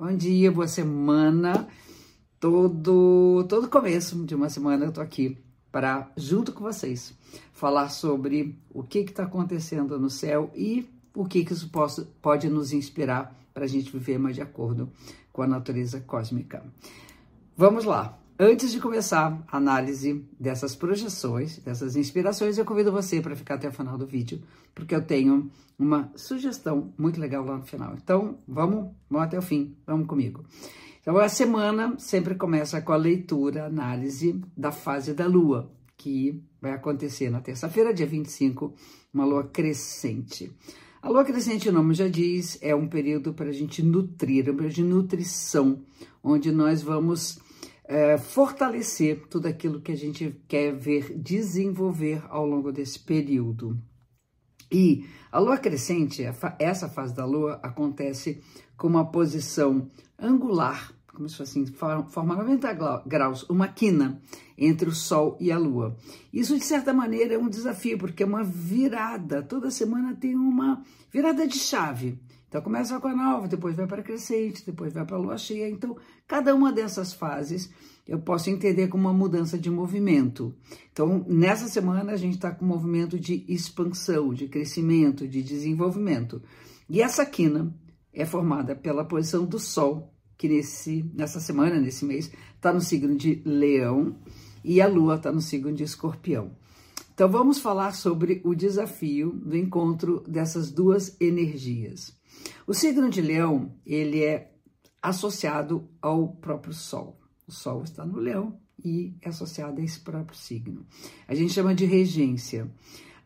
Bom dia, boa semana. Todo, todo começo de uma semana eu tô aqui para, junto com vocês, falar sobre o que está acontecendo no céu e o que, que isso pode, pode nos inspirar para a gente viver mais de acordo com a natureza cósmica. Vamos lá. Antes de começar a análise dessas projeções, dessas inspirações, eu convido você para ficar até o final do vídeo, porque eu tenho uma sugestão muito legal lá no final. Então, vamos, vamos até o fim, vamos comigo. Então, a semana sempre começa com a leitura, análise da fase da Lua, que vai acontecer na terça-feira, dia 25, uma Lua crescente. A Lua crescente, o nome já diz, é um período para a gente nutrir, um período de nutrição, onde nós vamos é, fortalecer tudo aquilo que a gente quer ver desenvolver ao longo desse período. E a lua crescente, essa fase da lua, acontece com uma posição angular, como se fosse assim, forma 90 graus, uma quina entre o Sol e a Lua. Isso, de certa maneira, é um desafio, porque é uma virada. Toda semana tem uma virada de chave. Então começa com a nova, depois vai para a crescente, depois vai para a lua cheia. Então, cada uma dessas fases eu posso entender como uma mudança de movimento. Então, nessa semana a gente está com um movimento de expansão, de crescimento, de desenvolvimento. E essa quina é formada pela posição do Sol, que nesse, nessa semana, nesse mês, está no signo de Leão, e a Lua está no signo de Escorpião. Então, vamos falar sobre o desafio do encontro dessas duas energias. O signo de Leão, ele é associado ao próprio Sol. O Sol está no Leão e é associado a esse próprio signo. A gente chama de regência.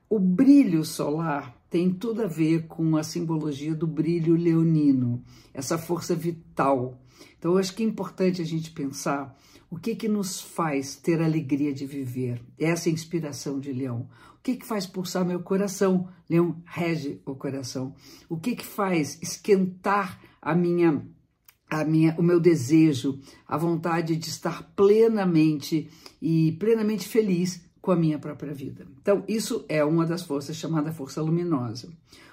O brilho solar tem tudo a ver com a simbologia do brilho leonino, essa força vital. Então, eu acho que é importante a gente pensar o que que nos faz ter alegria de viver, essa inspiração de Leão. O que, que faz pulsar meu coração? Leão rege o coração. O que, que faz esquentar a minha, a minha, o meu desejo, a vontade de estar plenamente e plenamente feliz com a minha própria vida? Então, isso é uma das forças chamada força luminosa.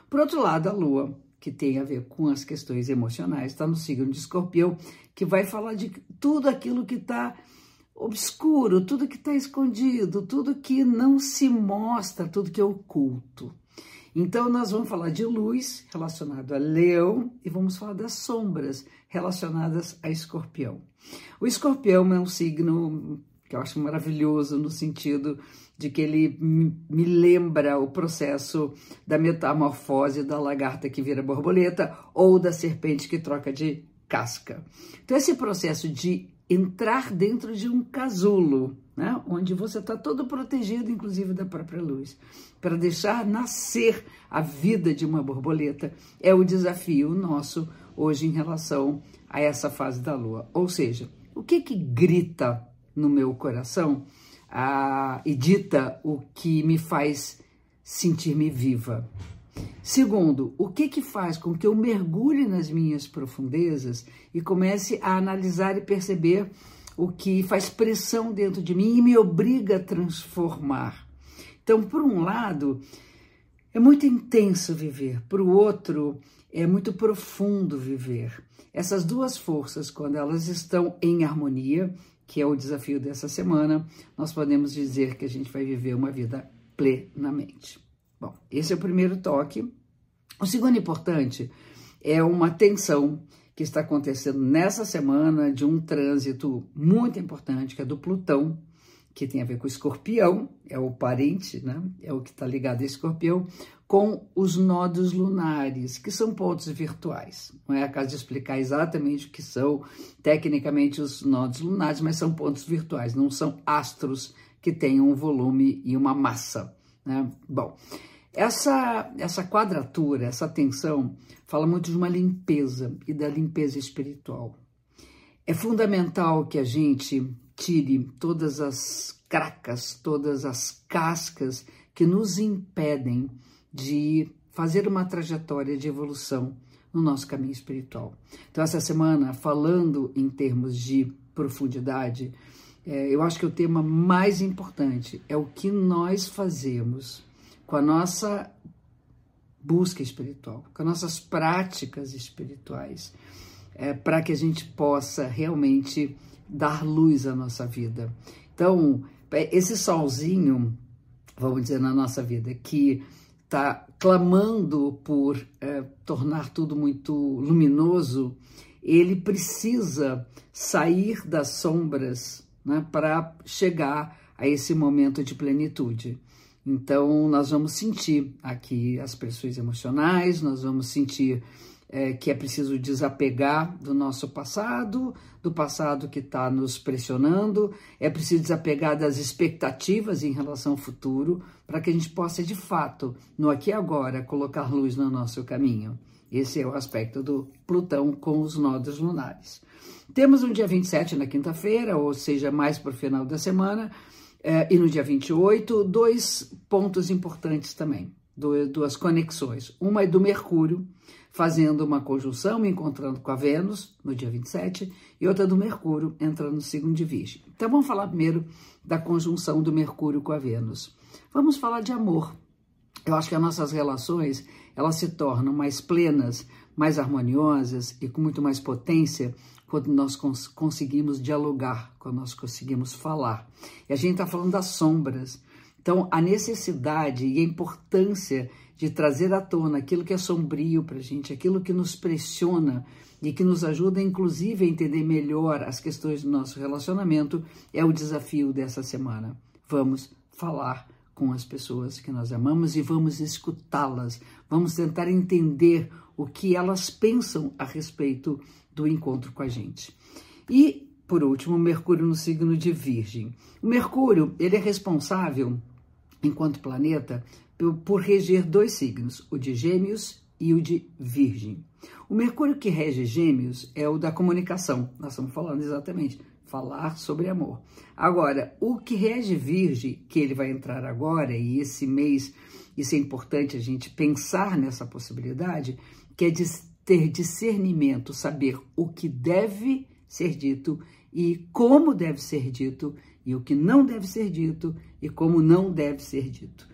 Por outro lado, a Lua, que tem a ver com as questões emocionais, está no signo de Escorpião, que vai falar de tudo aquilo que está obscuro, tudo que está escondido, tudo que não se mostra, tudo que é oculto. Então, nós vamos falar de luz relacionado a leão e vamos falar das sombras relacionadas a escorpião. O escorpião é um signo que eu acho maravilhoso no sentido de que ele me lembra o processo da metamorfose da lagarta que vira borboleta ou da serpente que troca de casca. Então, esse processo de entrar dentro de um casulo, né? onde você está todo protegido, inclusive da própria luz, para deixar nascer a vida de uma borboleta, é o desafio nosso hoje em relação a essa fase da lua. Ou seja, o que que grita no meu coração ah, e dita o que me faz sentir-me viva? Segundo, o que que faz com que eu mergulhe nas minhas profundezas e comece a analisar e perceber o que faz pressão dentro de mim e me obriga a transformar? Então, por um lado, é muito intenso viver, por outro, é muito profundo viver. Essas duas forças, quando elas estão em harmonia, que é o desafio dessa semana, nós podemos dizer que a gente vai viver uma vida plenamente. Bom, esse é o primeiro toque. O segundo importante é uma tensão que está acontecendo nessa semana de um trânsito muito importante, que é do Plutão, que tem a ver com o escorpião, é o parente, né? É o que está ligado a escorpião, com os nodos lunares, que são pontos virtuais. Não é a caso de explicar exatamente o que são tecnicamente os nodos lunares, mas são pontos virtuais, não são astros que têm um volume e uma massa. Né? Bom, essa, essa quadratura, essa tensão, fala muito de uma limpeza e da limpeza espiritual. É fundamental que a gente tire todas as cracas, todas as cascas que nos impedem de fazer uma trajetória de evolução no nosso caminho espiritual. Então, essa semana, falando em termos de profundidade, é, eu acho que o tema mais importante é o que nós fazemos com a nossa busca espiritual, com as nossas práticas espirituais, é, para que a gente possa realmente dar luz à nossa vida. Então, é, esse solzinho, vamos dizer, na nossa vida, que está clamando por é, tornar tudo muito luminoso, ele precisa sair das sombras né, para chegar a esse momento de plenitude. Então, nós vamos sentir aqui as pressões emocionais, nós vamos sentir é, que é preciso desapegar do nosso passado, do passado que está nos pressionando, é preciso desapegar das expectativas em relação ao futuro, para que a gente possa, de fato, no aqui e agora, colocar luz no nosso caminho. Esse é o aspecto do Plutão com os nodos lunares. Temos no dia 27, na quinta-feira, ou seja, mais para o final da semana, é, e no dia 28, dois pontos importantes também, duas conexões. Uma é do Mercúrio, fazendo uma conjunção, encontrando com a Vênus, no dia 27, e outra do Mercúrio, entrando no signo de Virgem. Então vamos falar primeiro da conjunção do Mercúrio com a Vênus. Vamos falar de amor. Eu acho que as nossas relações, elas se tornam mais plenas, mais harmoniosas e com muito mais potência quando nós cons conseguimos dialogar, quando nós conseguimos falar. E a gente está falando das sombras. Então, a necessidade e a importância de trazer à tona aquilo que é sombrio para a gente, aquilo que nos pressiona e que nos ajuda, inclusive, a entender melhor as questões do nosso relacionamento, é o desafio dessa semana. Vamos falar com as pessoas que nós amamos e vamos escutá-las, vamos tentar entender o que elas pensam a respeito do encontro com a gente. E, por último, Mercúrio no signo de Virgem. O Mercúrio, ele é responsável, enquanto planeta, por reger dois signos, o de Gêmeos e o de Virgem. O Mercúrio que rege Gêmeos é o da comunicação. Nós estamos falando exatamente falar sobre amor. Agora, o que rege Virgem, que ele vai entrar agora e esse mês, isso é importante a gente pensar nessa possibilidade, que é de ter discernimento, saber o que deve ser dito e como deve ser dito e o que não deve ser dito e como não deve ser dito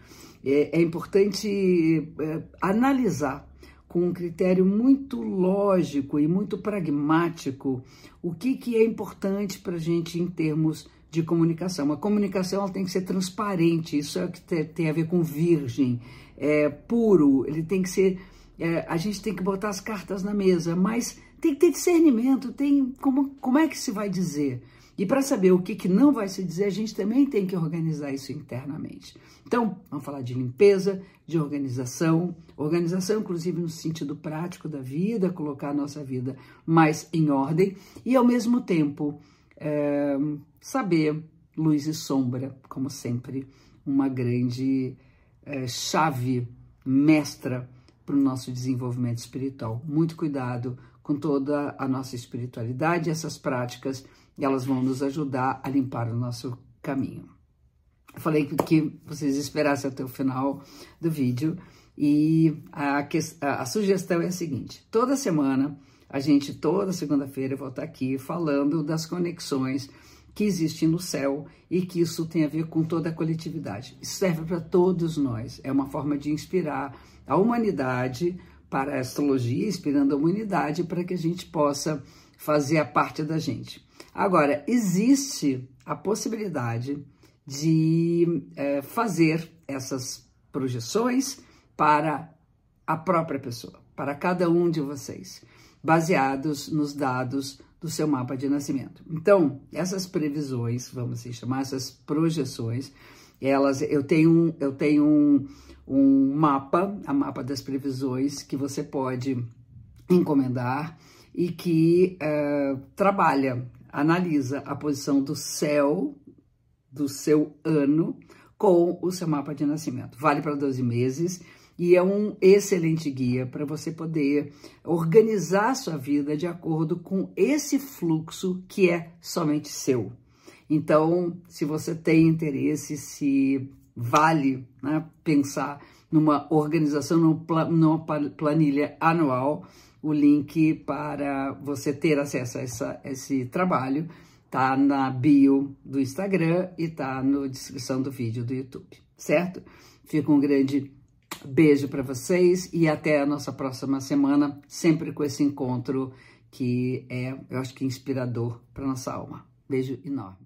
é, é importante é, analisar com um critério muito lógico e muito pragmático o que, que é importante para a gente em termos de comunicação. A comunicação ela tem que ser transparente, isso é o que tem a ver com virgem, é, puro, ele tem que ser. É, a gente tem que botar as cartas na mesa, mas tem que ter discernimento, tem como, como é que se vai dizer? E para saber o que, que não vai se dizer, a gente também tem que organizar isso internamente. Então, vamos falar de limpeza, de organização, organização, inclusive no sentido prático da vida, colocar a nossa vida mais em ordem e, ao mesmo tempo, é, saber luz e sombra, como sempre, uma grande é, chave mestra para o nosso desenvolvimento espiritual. Muito cuidado com toda a nossa espiritualidade, essas práticas e elas vão nos ajudar a limpar o nosso caminho. Eu falei que vocês esperassem até o final do vídeo e a, a, sugestão é a seguinte: toda semana, a gente, toda segunda-feira, eu vou estar aqui falando das conexões que existem no céu e que isso tem a ver com toda a coletividade. Isso serve para todos nós. É uma forma de inspirar a humanidade para a astrologia, inspirando a humanidade para que a gente possa fazer a parte da gente. Agora, existe a possibilidade de é, fazer essas projeções para a própria pessoa, para cada um de vocês, baseados nos dados do seu mapa de nascimento. Então, essas previsões, vamos assim chamar essas projeções, elas, eu tenho, eu tenho um, um mapa, a mapa das previsões que você pode encomendar e que uh, trabalha analisa a posição do céu do seu ano com o seu mapa de nascimento. Vale para 12 meses e é um excelente guia para você poder organizar a sua vida de acordo com esse fluxo que é somente seu. Então, se você tem interesse, se vale né, pensar numa organização, numa planilha anual, o link para você ter acesso a essa, esse trabalho tá na bio do Instagram e tá na descrição do vídeo do YouTube, certo? Fica um grande beijo para vocês e até a nossa próxima semana, sempre com esse encontro que é, eu acho que inspirador para nossa alma. Beijo enorme.